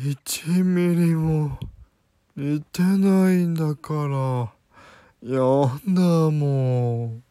1ミリも似てないんだからやだもん。